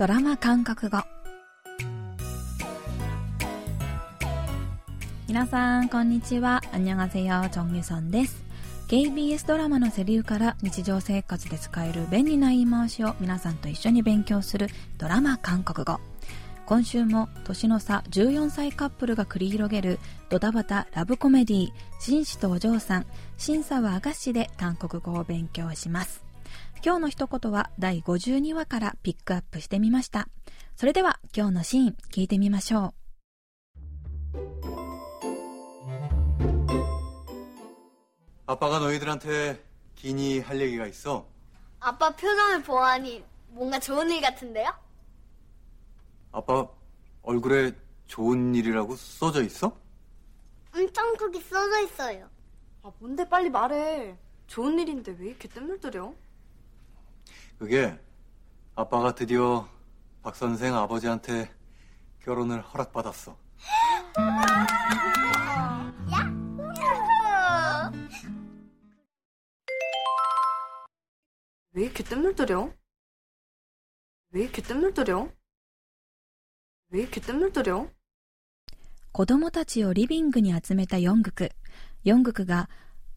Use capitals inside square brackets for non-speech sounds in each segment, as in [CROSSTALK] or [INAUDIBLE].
ドラマ韓国語皆さんこんにちは。アンニョンアヨョンユソンです KBS ドラマのセリフから日常生活で使える便利な言い回しを皆さんと一緒に勉強するドラマ韓国語今週も年の差14歳カップルが繰り広げるドタバタラブコメディー紳士とお嬢さん審査はあ菓子で韓国語を勉強します。今日の一言は第52話からピックアップしてみましたそれでは今日のシーン聞いてみましょう아빠가너희들한테기니할얘기가있어 아빠 표정을 보아하니 뭔가 좋은 일 같은데요? 아빠 얼굴에 좋은 일이라고 써져 있어? 엄청 크게 써져 있어요. 아, 뭔데 빨리 말해. 좋은 일인데 왜 이렇게 뜸을 들여? 그게 아빠가 드디어 박 선생 아버지한테 결혼을 허락받았어 [LAUGHS] 야! 왜 이렇게 뜸을 들여? 왜 이렇게 뜸을 들여? 왜 이렇게 뜸을 들여? 子供たちをリビングに集めたヨングク。ヨングクが、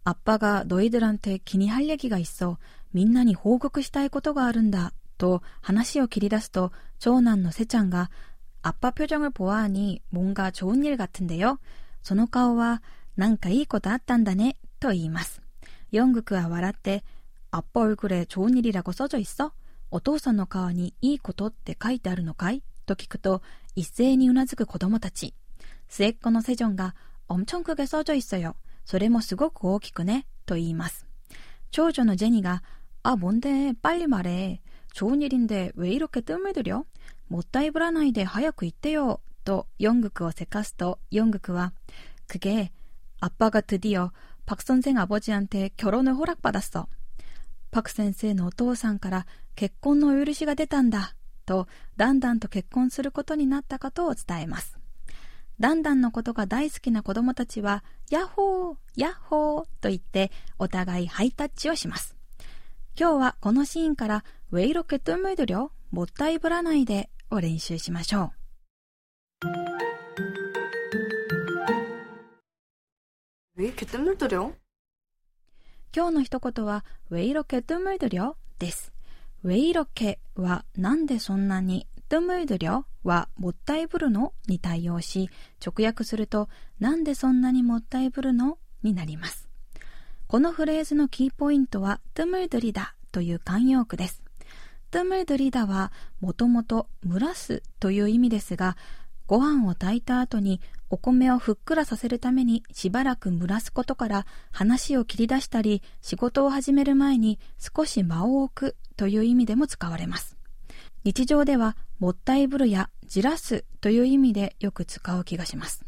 アッパがノイドランテ気に할얘기가 있어。みんなに報告したいことがあるんだ。と話を切り出すと、長男のセちゃんが、アッパ표정을보아하니뭔가좋은일 같은데요。その顔は、なんかいいことあったんだね。と言います。ヨングクは笑って、アッパ얼굴에좋은일이라고써져있어お父さんの顔にいいことって書いてあるのかいと聞くと、一斉にうなずく子供たち。末っ子のセジョンが、엄청크게써져있어요。 それもすごく大きくね。と言います。長女のジェニが、あ、뭔데빨리말해좋은일인데왜이렇게뜸을들여もったいぶらないで早く言ってよ。と、ヨングクをせかすと、ヨングクは、그게아빠가드디어박선생아버지한테결혼을허락받았어パク先生のお父さんから結婚のお許しが出たんだ。と、だんだんと結婚することになったかと伝えます。 ダンダンのことが大好きな子供たちは、ヤッホー、ヤッホーと言って、お互いハイタッチをします。今日はこのシーンから、ウェイロケットムードリョ、もったいぶらないでを練習しましょう。ウェイケットムードリョ今日の一言は、ウェイロケットムードリョです。ウェイロケはなんでそんなにトムードリョはもったいぶるのに対応し、直訳すると、なんでそんなにもったいぶるのになります。このフレーズのキーポイントは、トゥムードリダという慣用句です。トゥムードリダは、もともと蒸らすという意味ですが、ご飯を炊いた後にお米をふっくらさせるためにしばらく蒸らすことから話を切り出したり仕事を始める前に少し間を置くという意味でも使われます。日常ではもったいぶるやじらすという意味でよく使う気がします。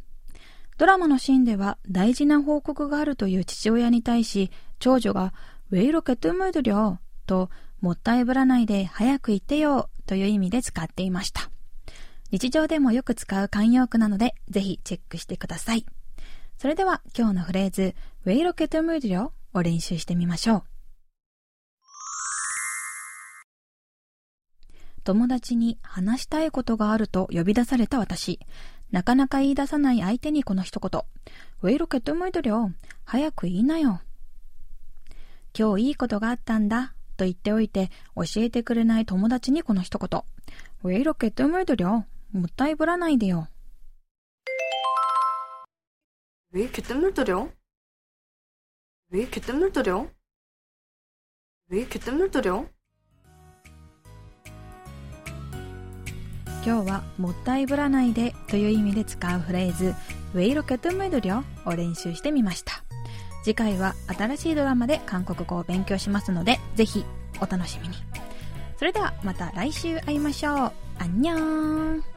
ドラマのシーンでは大事な報告があるという父親に対し長女がウェイロケットムードりょともったいぶらないで早く言ってよという意味で使っていました。日常でもよく使う慣用句なので、ぜひチェックしてください。それでは今日のフレーズ、ウェイロケットムードリョを練習してみましょう。友達に話したいことがあると呼び出された私。なかなか言い出さない相手にこの一言。ウェイロケットムードよ。早く言いなよ。今日いいことがあったんだ。と言っておいて教えてくれない友達にこの一言。ウェイロケットムードよ。もったいぶらないでよ。왜 이렇게 뜸을 들여? 왜 이렇게 뜸을 들여? 왜 이렇게 뜸을 들여? 今日はもったいぶらないでという意味で使うフレーズウェイロケットムドリョを練習してみました。次回は新しいドラマで韓国語を勉強しますのでぜひお楽しみに。それではまた来週会いましょう。アンニョン。